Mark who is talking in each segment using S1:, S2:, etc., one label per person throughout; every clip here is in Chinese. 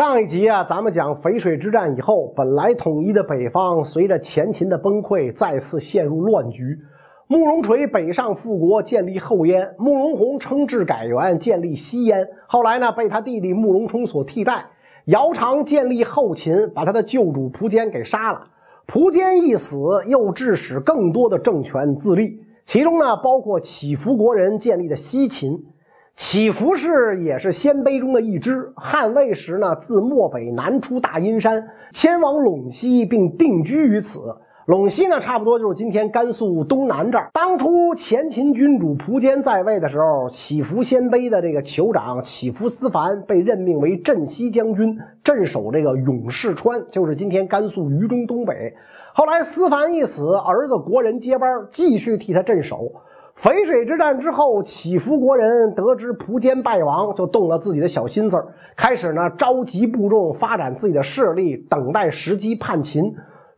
S1: 上一集啊，咱们讲淝水之战以后，本来统一的北方，随着前秦的崩溃，再次陷入乱局。慕容垂北上复国，建立后燕；慕容宏称制改元，建立西燕。后来呢，被他弟弟慕容冲所替代。姚苌建立后秦，把他的旧主苻坚给杀了。苻坚一死，又致使更多的政权自立，其中呢，包括乞伏国人建立的西秦。乞伏氏也是鲜卑中的一支。汉魏时呢，自漠北南出大阴山，迁往陇西，并定居于此。陇西呢，差不多就是今天甘肃东南这儿。当初前秦君主苻坚在位的时候，乞伏鲜卑的这个酋长乞伏思凡被任命为镇西将军，镇守这个永世川，就是今天甘肃榆中东北。后来思凡一死，儿子国人接班，继续替他镇守。淝水之战之后，乞伏国人得知苻坚败亡，就动了自己的小心思，开始呢召集部众，发展自己的势力，等待时机叛秦。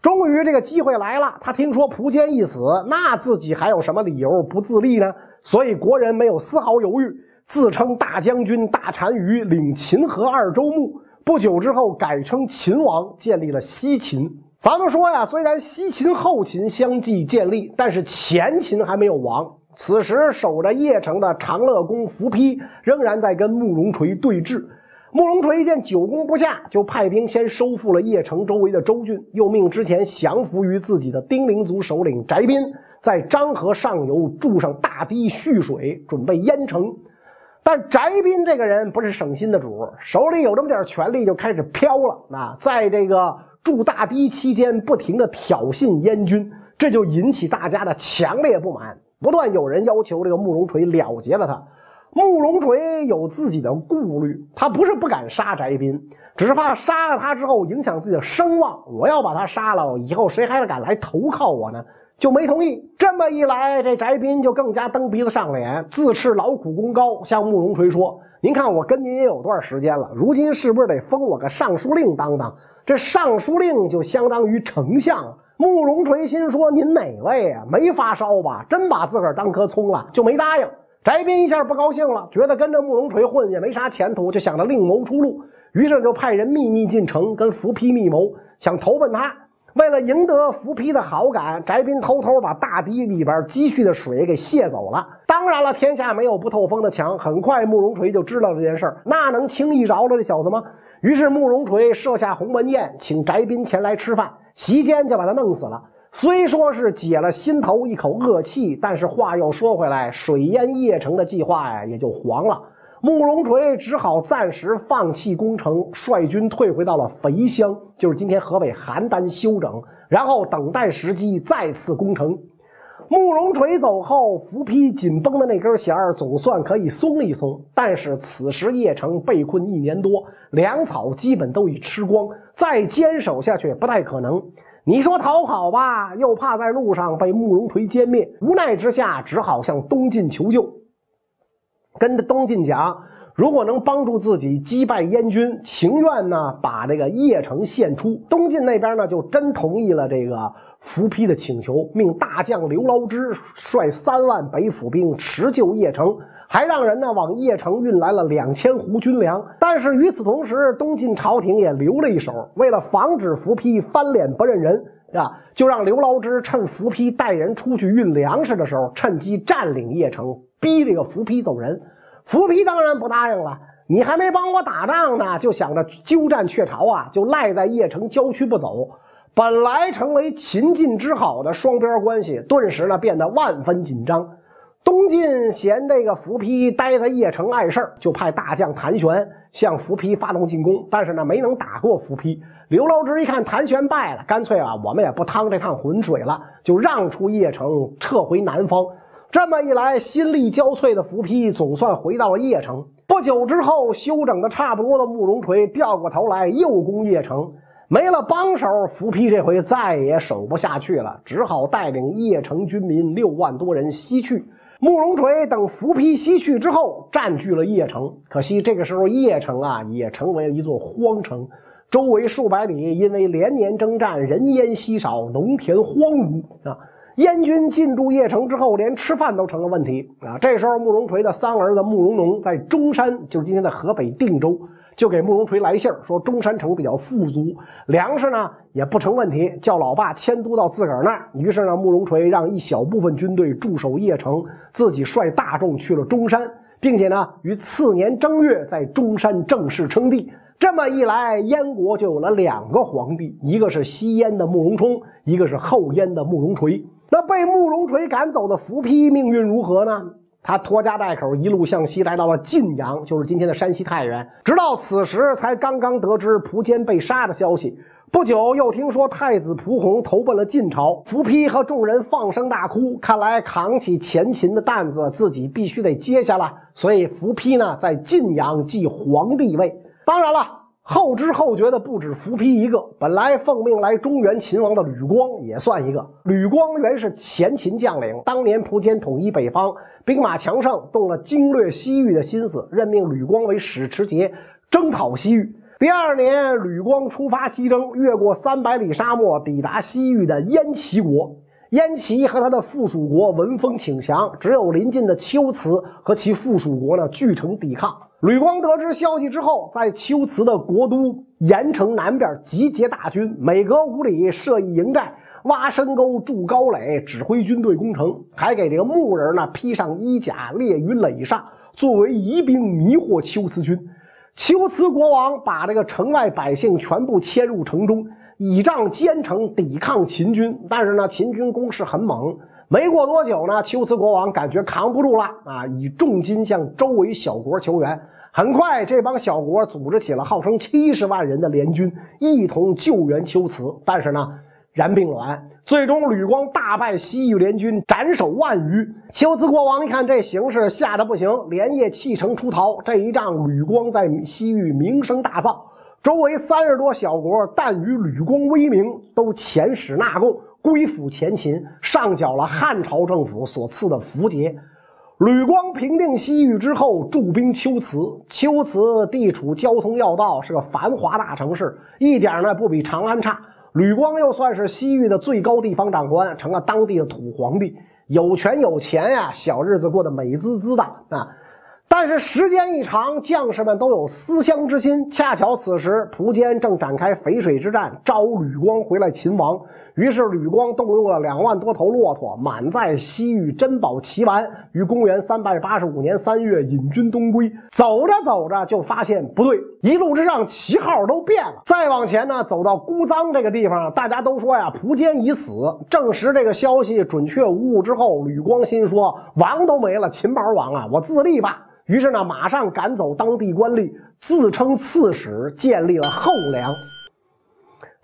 S1: 终于这个机会来了，他听说苻坚一死，那自己还有什么理由不自立呢？所以国人没有丝毫犹豫，自称大将军大单于，领秦河二州牧。不久之后，改称秦王，建立了西秦。咱们说呀，虽然西秦后秦相继建立，但是前秦还没有亡。此时，守着邺城的长乐公伏丕仍然在跟慕容垂对峙。慕容垂见久攻不下，就派兵先收复了邺城周围的州郡，又命之前降服于自己的丁零族首领翟斌在漳河上游筑上大堤蓄水，准备淹城。但翟斌这个人不是省心的主，手里有这么点权力就开始飘了。那在这个筑大堤期间，不停的挑衅燕军，这就引起大家的强烈不满。不断有人要求这个慕容垂了结了他，慕容垂有自己的顾虑，他不是不敢杀翟斌，只是怕杀了他之后影响自己的声望。我要把他杀了，以后谁还敢来投靠我呢？就没同意。这么一来，这翟斌就更加蹬鼻子上脸，自恃劳苦功高，向慕容垂说：“您看我跟您也有段时间了，如今是不是得封我个尚书令当当？这尚书令就相当于丞相。”慕容垂心说：“您哪位啊？没发烧吧？真把自个儿当棵葱了？”就没答应。翟斌一下不高兴了，觉得跟着慕容垂混也没啥前途，就想着另谋出路。于是就派人秘密进城，跟伏丕密谋，想投奔他。为了赢得伏丕的好感，翟斌偷偷把大堤里边积蓄的水给泄走了。当然了，天下没有不透风的墙。很快，慕容垂就知道这件事儿，那能轻易饶了这小子吗？于是，慕容垂设下鸿门宴，请翟斌前来吃饭。席间就把他弄死了。虽说是解了心头一口恶气，但是话又说回来，水淹邺城的计划呀也就黄了。慕容垂只好暂时放弃攻城，率军退回到了肥乡，就是今天河北邯郸休整，然后等待时机再次攻城。慕容垂走后，伏丕紧绷的那根弦儿总算可以松一松。但是此时邺城被困一年多，粮草基本都已吃光，再坚守下去不太可能。你说逃跑吧，又怕在路上被慕容垂歼灭。无奈之下，只好向东晋求救，跟东晋讲，如果能帮助自己击败燕军，情愿呢把这个邺城献出。东晋那边呢就真同意了这个。伏丕的请求，命大将刘牢之率三万北府兵持救邺城，还让人呢往邺城运来了两千斛军粮。但是与此同时，东晋朝廷也留了一手，为了防止伏丕翻脸不认人，啊，就让刘牢之趁伏丕带人出去运粮食的时候，趁机占领邺城，逼这个伏丕走人。伏丕当然不答应了，你还没帮我打仗呢，就想着鸠占鹊巢啊，就赖在邺城郊区不走。本来成为秦晋之好的双边关系，顿时呢变得万分紧张。东晋嫌这个伏丕待在邺城碍事儿，就派大将谭玄向伏丕发动进攻，但是呢没能打过伏丕。刘牢之一看谭玄败了，干脆啊我们也不趟这趟浑水了，就让出邺城，撤回南方。这么一来，心力交瘁的伏丕总算回到了邺城。不久之后，休整的差不多的慕容垂掉过头来，又攻邺城。没了帮手，伏丕这回再也守不下去了，只好带领邺城军民六万多人西去。慕容垂等伏丕西去之后，占据了邺城。可惜这个时候，邺城啊也成为了一座荒城，周围数百里因为连年征战，人烟稀少，农田荒芜啊。燕军进驻邺城之后，连吃饭都成了问题啊。这时候，慕容垂的三儿子慕容农在中山，就是今天的河北定州。就给慕容垂来信说中山城比较富足，粮食呢也不成问题，叫老爸迁都到自个儿那儿。于是呢，慕容垂让一小部分军队驻守邺城，自己率大众去了中山，并且呢，于次年正月在中山正式称帝。这么一来，燕国就有了两个皇帝，一个是西燕的慕容冲，一个是后燕的慕容垂。那被慕容垂赶走的伏丕命运如何呢？他拖家带口一路向西，来到了晋阳，就是今天的山西太原。直到此时，才刚刚得知苻坚被杀的消息。不久，又听说太子苻弘投奔了晋朝。伏丕和众人放声大哭，看来扛起前秦的担子，自己必须得接下了。所以，伏丕呢，在晋阳继皇帝位。当然了。后知后觉的不止伏丕一个，本来奉命来中原秦王的吕光也算一个。吕光原是前秦将领，当年苻坚统一北方，兵马强盛，动了经略西域的心思，任命吕光为使持节，征讨西域。第二年，吕光出发西征，越过三百里沙漠，抵达西域的燕齐国。燕齐和他的附属国闻风请降，只有临近的龟兹和其附属国呢据城抵抗。吕光得知消息之后，在龟兹的国都盐城南边集结大军，每隔五里设一营寨，挖深沟、筑高垒，指挥军队攻城，还给这个木人呢披上衣甲，列于垒上，作为疑兵迷惑龟兹军。龟兹国王把这个城外百姓全部迁入城中，倚仗坚城抵抗秦军。但是呢，秦军攻势很猛。没过多久呢，龟兹国王感觉扛不住了啊，以重金向周围小国求援。很快，这帮小国组织起了号称七十万人的联军，一同救援龟兹。但是呢，然并卵，最终吕光大败西域联军，斩首万余。龟兹国王一看这形势，吓得不行，连夜弃城出逃。这一仗，吕光在西域名声大噪，周围三十多小国但与吕光威名，都遣使纳贡。归附前秦，上缴了汉朝政府所赐的符节。吕光平定西域之后，驻兵龟兹。龟兹地处交通要道，是个繁华大城市，一点呢不比长安差。吕光又算是西域的最高地方长官，成了当地的土皇帝，有权有钱呀，小日子过得美滋滋的啊。但是时间一长，将士们都有思乡之心。恰巧此时，苻坚正展开淝水之战，招吕光回来秦王。于是吕光动用了两万多头骆驼，满载西域珍宝奇玩，于公元三百八十五年三月引军东归。走着走着，就发现不对，一路之上旗号都变了。再往前呢，走到姑臧这个地方，大家都说呀，苻坚已死。证实这个消息准确无误之后，吕光心说：王都没了，秦毛王啊，我自立吧。于是呢，马上赶走当地官吏，自称刺史，建立了后梁。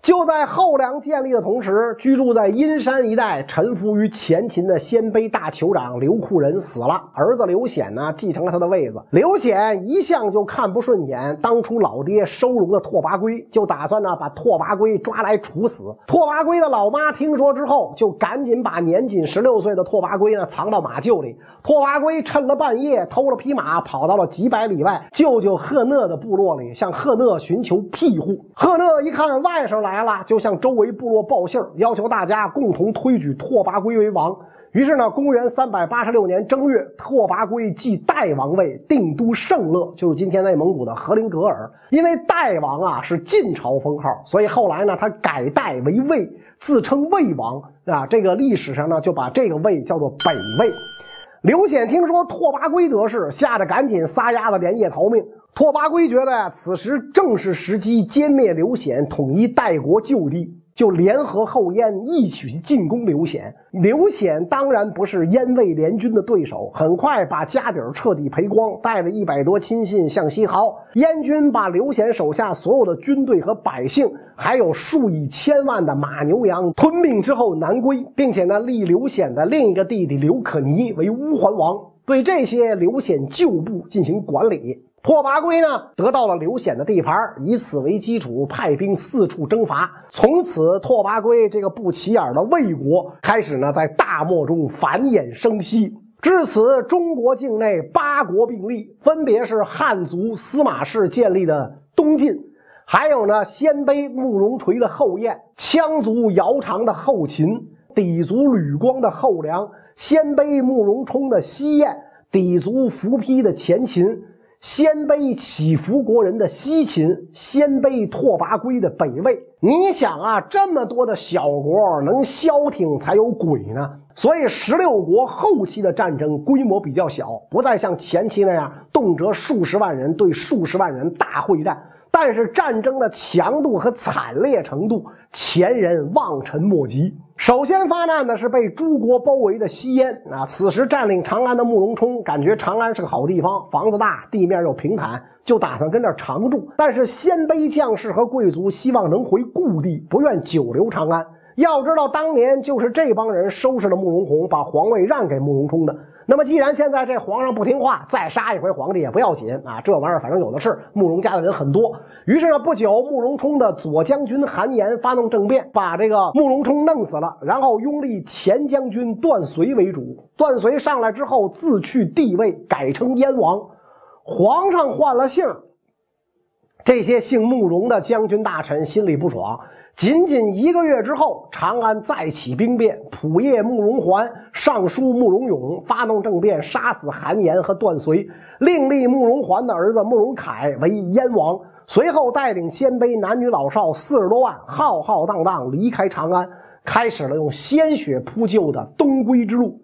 S1: 就在后梁建立的同时，居住在阴山一带、臣服于前秦的鲜卑大酋长刘库仁死了，儿子刘显呢继承了他的位子。刘显一向就看不顺眼当初老爹收容的拓跋圭，就打算呢把拓跋圭抓来处死。拓跋圭的老妈听说之后，就赶紧把年仅十六岁的拓跋圭呢藏到马厩里。拓跋圭趁了半夜，偷了匹马，跑到了几百里外舅舅赫讷的部落里，向赫讷寻求庇护。赫讷一看外甥来。来了，就向周围部落报信要求大家共同推举拓跋圭为王。于是呢，公元三百八十六年正月，拓跋圭继代王位，定都盛乐，就是今天内蒙古的和林格尔。因为代王啊是晋朝封号，所以后来呢，他改代为魏，自称魏王啊。这个历史上呢，就把这个魏叫做北魏。刘显听说拓跋圭得势，吓得赶紧撒丫子连夜逃命。拓跋圭觉得呀，此时正是时机歼灭刘显，统一代国旧地，就联合后燕一起进攻刘显。刘显当然不是燕魏联军的对手，很快把家底儿彻底赔光，带着一百多亲信向西逃。燕军把刘显手下所有的军队和百姓，还有数以千万的马牛羊吞并之后南归，并且呢立刘显的另一个弟弟刘可尼为乌桓王，对这些刘显旧部进行管理。拓跋圭呢，得到了刘显的地盘，以此为基础，派兵四处征伐。从此，拓跋圭这个不起眼的魏国开始呢，在大漠中繁衍生息。至此，中国境内八国并立，分别是汉族司马氏建立的东晋，还有呢，鲜卑慕容垂的后燕，羌族姚苌的后秦，氐族吕光的后梁，鲜卑慕容冲的西燕，氐族伏丕的前秦。鲜卑乞伏国人的西秦，鲜卑拓跋圭的北魏。你想啊，这么多的小国能消停才有鬼呢。所以十六国后期的战争规模比较小，不再像前期那样动辄数十万人对数十万人大会战。但是战争的强度和惨烈程度，前人望尘莫及。首先发难的是被诸国包围的西燕啊！此时占领长安的慕容冲感觉长安是个好地方，房子大，地面又平坦，就打算跟这儿常住。但是鲜卑将士和贵族希望能回故地，不愿久留长安。要知道，当年就是这帮人收拾了慕容宏，把皇位让给慕容冲的。那么，既然现在这皇上不听话，再杀一回皇帝也不要紧啊！这玩意儿反正有的是，慕容家的人很多。于是呢，不久，慕容冲的左将军韩延发动政变，把这个慕容冲弄死了，然后拥立前将军段遂为主。段遂上来之后，自去帝位，改称燕王。皇上换了姓，这些姓慕容的将军大臣心里不爽。仅仅一个月之后，长安再起兵变，仆射慕容桓、尚书慕容永发动政变，杀死韩延和段绥，另立慕容桓的儿子慕容凯为燕王。随后带领鲜卑男女老少四十多万，浩浩荡荡离开长安，开始了用鲜血铺就的东归之路。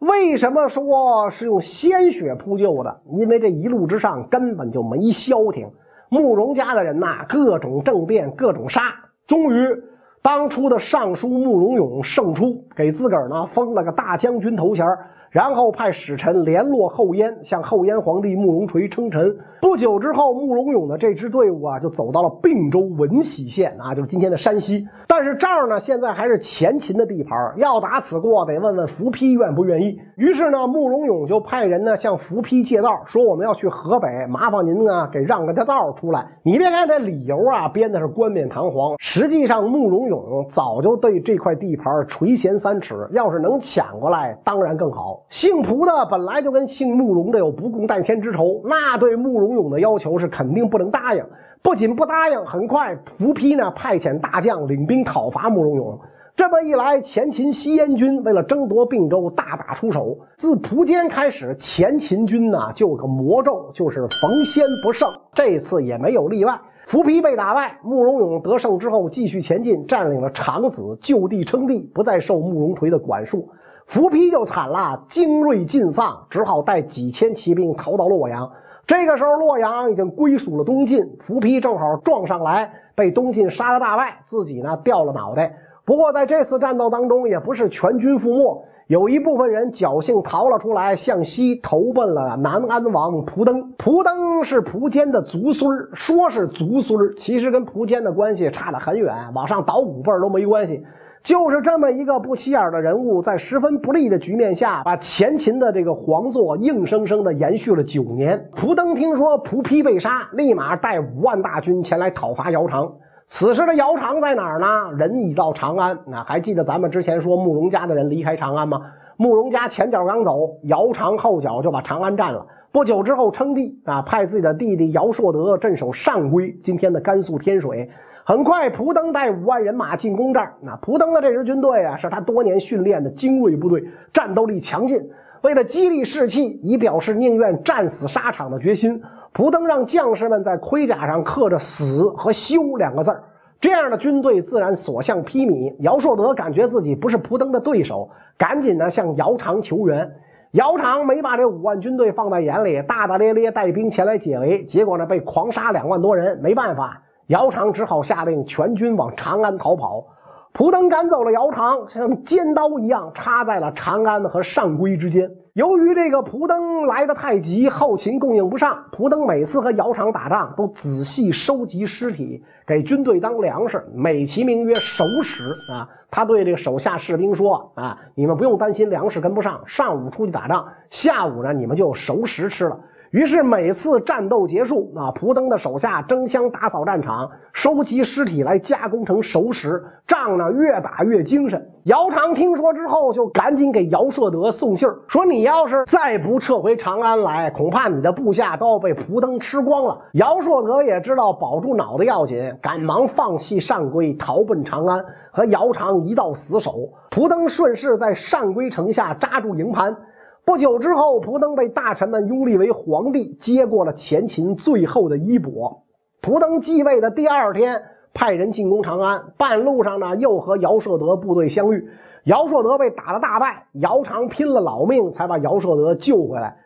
S1: 为什么说是用鲜血铺就的？因为这一路之上根本就没消停，慕容家的人呐，各种政变，各种杀。终于，当初的尚书慕容永胜出，给自个儿呢封了个大将军头衔然后派使臣联络后燕，向后燕皇帝慕容垂称臣。不久之后，慕容永的这支队伍啊，就走到了并州闻喜县啊，就是今天的山西。但是这儿呢，现在还是前秦的地盘要打此过，得问问伏丕愿不愿意。于是呢，慕容永就派人呢向伏丕借道，说我们要去河北，麻烦您呢给让个条道出来。你别看这理由啊，编的是冠冕堂皇，实际上慕容永早就对这块地盘垂涎三尺，要是能抢过来，当然更好。姓蒲的本来就跟姓慕容的有不共戴天之仇，那对慕容永的要求是肯定不能答应。不仅不答应，很快伏丕呢派遣大将领兵讨伐慕容永。这么一来，前秦西燕军为了争夺并州，大打出手。自蒲坚开始，前秦军呢就有个魔咒，就是逢先不胜。这次也没有例外。伏丕被打败，慕容永得胜之后，继续前进，占领了长子，就地称帝，不再受慕容垂的管束。伏丕就惨了，精锐尽丧，只好带几千骑兵逃到洛阳。这个时候，洛阳已经归属了东晋，伏丕正好撞上来，被东晋杀个大败，自己呢掉了脑袋。不过在这次战斗当中，也不是全军覆没，有一部分人侥幸逃了出来，向西投奔了南安王蒲登。蒲登是蒲坚的族孙说是族孙其实跟蒲坚的关系差得很远，往上倒五辈都没关系。就是这么一个不起眼的人物，在十分不利的局面下，把前秦的这个皇座硬生生的延续了九年。蒲登听说蒲丕被杀，立马带五万大军前来讨伐姚苌。此时的姚苌在哪儿呢？人已到长安。那还记得咱们之前说慕容家的人离开长安吗？慕容家前脚刚走，姚苌后脚就把长安占了。不久之后称帝啊，派自己的弟弟姚硕德镇守上邽，今天的甘肃天水。很快，蒲登带五万人马进攻这儿。那蒲登的这支军队啊，是他多年训练的精锐部队，战斗力强劲。为了激励士气，以表示宁愿战死沙场的决心，蒲登让将士们在盔甲上刻着“死”和“休”两个字儿。这样的军队自然所向披靡。姚硕德感觉自己不是蒲登的对手，赶紧呢向姚苌求援。姚苌没把这五万军队放在眼里，大大咧咧带兵前来解围，结果呢被狂杀两万多人。没办法。姚苌只好下令全军往长安逃跑。蒲登赶走了姚苌，像尖刀一样插在了长安和上邽之间。由于这个蒲登来的太急，后勤供应不上，蒲登每次和姚苌打仗都仔细收集尸体，给军队当粮食，美其名曰熟食啊。他对这个手下士兵说：“啊，你们不用担心粮食跟不上，上午出去打仗，下午呢你们就熟食吃了。”于是每次战斗结束，啊，蒲登的手下争相打扫战场，收集尸体来加工成熟食，仗呢越打越精神。姚苌听说之后，就赶紧给姚硕德送信儿，说：“你要是再不撤回长安来，恐怕你的部下都要被蒲登吃光了。”姚硕德也知道保住脑袋要紧，赶忙放弃上归，逃奔长安，和姚苌一道死守。蒲登顺势在上归城下扎住营盘。不久之后，蒲登被大臣们拥立为皇帝，接过了前秦最后的衣钵。蒲登继位的第二天，派人进攻长安，半路上呢，又和姚硕德部队相遇。姚硕德被打了大败，姚长拼了老命才把姚硕德救回来。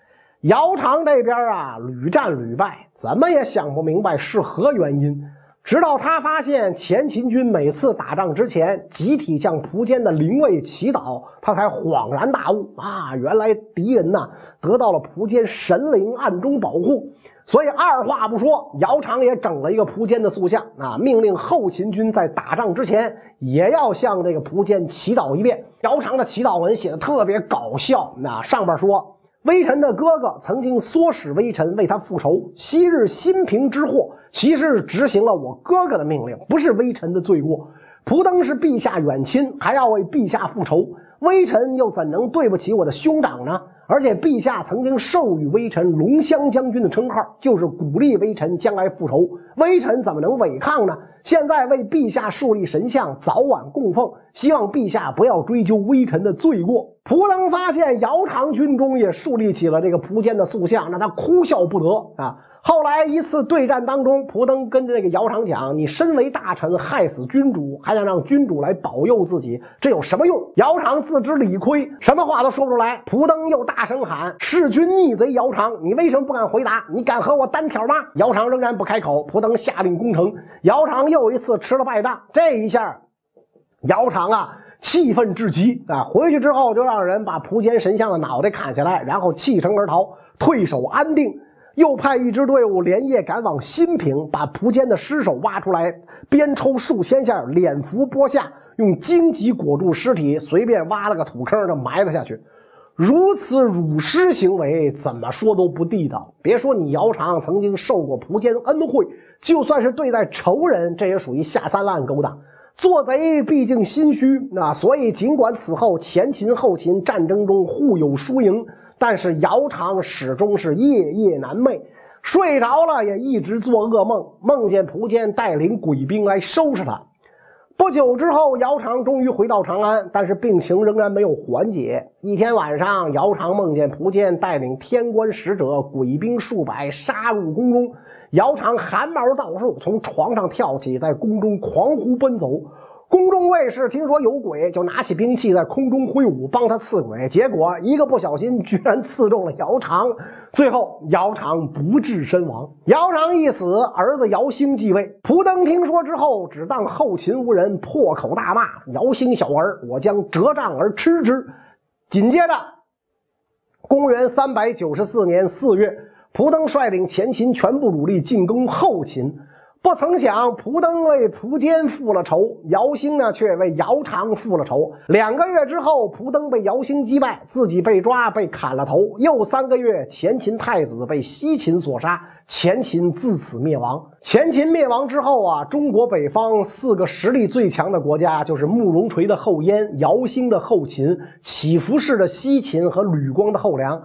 S1: 姚长这边啊，屡战屡败，怎么也想不明白是何原因。直到他发现前秦军每次打仗之前集体向蒲坚的灵位祈祷，他才恍然大悟啊！原来敌人呐得到了蒲坚神灵暗中保护，所以二话不说，姚苌也整了一个蒲坚的塑像啊，命令后秦军在打仗之前也要向这个蒲坚祈祷一遍。姚苌的祈祷文写的特别搞笑，那上边说。微臣的哥哥曾经唆使微臣为他复仇，昔日新平之祸，其实是执行了我哥哥的命令，不是微臣的罪过。蒲登是陛下远亲，还要为陛下复仇，微臣又怎能对不起我的兄长呢？而且陛下曾经授予微臣龙骧将军的称号，就是鼓励微臣将来复仇。微臣怎么能违抗呢？现在为陛下树立神像，早晚供奉，希望陛下不要追究微臣的罪过。蒲登发现姚长军中也树立起了这个蒲坚的塑像，让他哭笑不得啊。后来一次对战当中，蒲登跟这个姚长讲：“你身为大臣，害死君主，还想让君主来保佑自己，这有什么用？”姚长自知理亏，什么话都说不出来。蒲登又大声喊：“弑君逆贼姚长，你为什么不敢回答？你敢和我单挑吗？”姚长仍然不开口。蒲登下令攻城，姚长又一次吃了败仗。这一下，姚长啊，气愤至极啊！回去之后就让人把蒲坚神像的脑袋砍下来，然后弃城而逃，退守安定。又派一支队伍连夜赶往新平，把蒲坚的尸首挖出来，鞭抽数千下，脸伏剥下，用荆棘裹住尸体，随便挖了个土坑就埋了下去。如此辱尸行为，怎么说都不地道。别说你姚长曾经受过蒲坚恩惠，就算是对待仇人，这也属于下三滥勾当。做贼毕竟心虚，那所以尽管此后前秦后秦战争中互有输赢。但是姚长始终是夜夜难寐，睡着了也一直做噩梦，梦见蒲坚带领鬼兵来收拾他。不久之后，姚长终于回到长安，但是病情仍然没有缓解。一天晚上，姚长梦见蒲坚带领天官使者、鬼兵数百杀入宫中，姚长汗毛倒竖，从床上跳起，在宫中狂呼奔走。宫中卫士听说有鬼，就拿起兵器在空中挥舞，帮他刺鬼。结果一个不小心，居然刺中了姚长，最后姚长不治身亡。姚长一死，儿子姚兴继位。蒲登听说之后，只当后秦无人，破口大骂：“姚兴小儿，我将折杖而吃之。”紧接着，公元三百九十四年四月，蒲登率领前秦全部主力进攻后秦。不曾想，蒲登为蒲坚复了仇，姚兴呢却为姚长复了仇。两个月之后，蒲登被姚兴击败，自己被抓，被砍了头。又三个月，前秦太子被西秦所杀，前秦自此灭亡。前秦灭亡之后啊，中国北方四个实力最强的国家，就是慕容垂的后燕、姚兴的后秦、乞伏氏的西秦和吕光的后梁。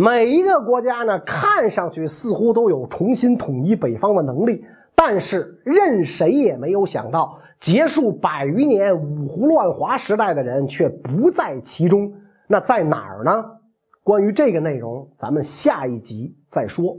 S1: 每一个国家呢，看上去似乎都有重新统一北方的能力。但是，任谁也没有想到，结束百余年五胡乱华时代的人却不在其中。那在哪儿呢？关于这个内容，咱们下一集再说。